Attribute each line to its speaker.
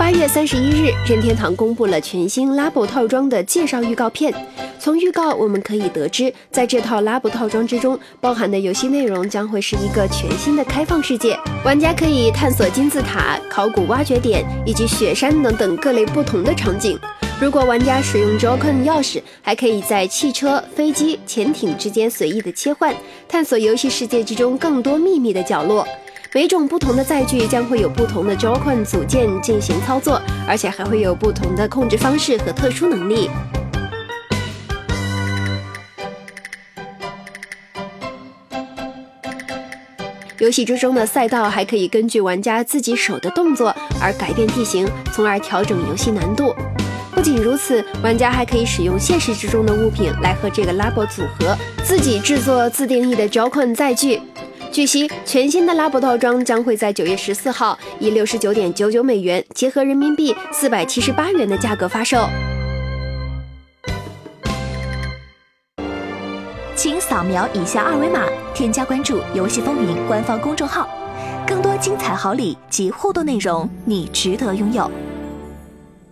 Speaker 1: 八月三十一日，任天堂公布了全新 Labo 套装的介绍预告片。从预告我们可以得知，在这套 Labo 套装之中，包含的游戏内容将会是一个全新的开放世界，玩家可以探索金字塔、考古挖掘点以及雪山等等各类不同的场景。如果玩家使用 Joy-Con 钥匙，还可以在汽车、飞机、潜艇之间随意的切换，探索游戏世界之中更多秘密的角落。每种不同的载具将会有不同的 Joy-Con 组件进行操作，而且还会有不同的控制方式和特殊能力。游戏之中的赛道还可以根据玩家自己手的动作而改变地形，从而调整游戏难度。不仅如此，玩家还可以使用现实之中的物品来和这个 Labo 组合，自己制作自定义的 Joy-Con 载具。据悉，全新的拉布套装将会在九月十四号以六十九点九九美元，结合人民币四百七十八元的价格发售。
Speaker 2: 请扫描以下二维码，添加关注“游戏风云”官方公众号，更多精彩好礼及互动内容，你值得拥有。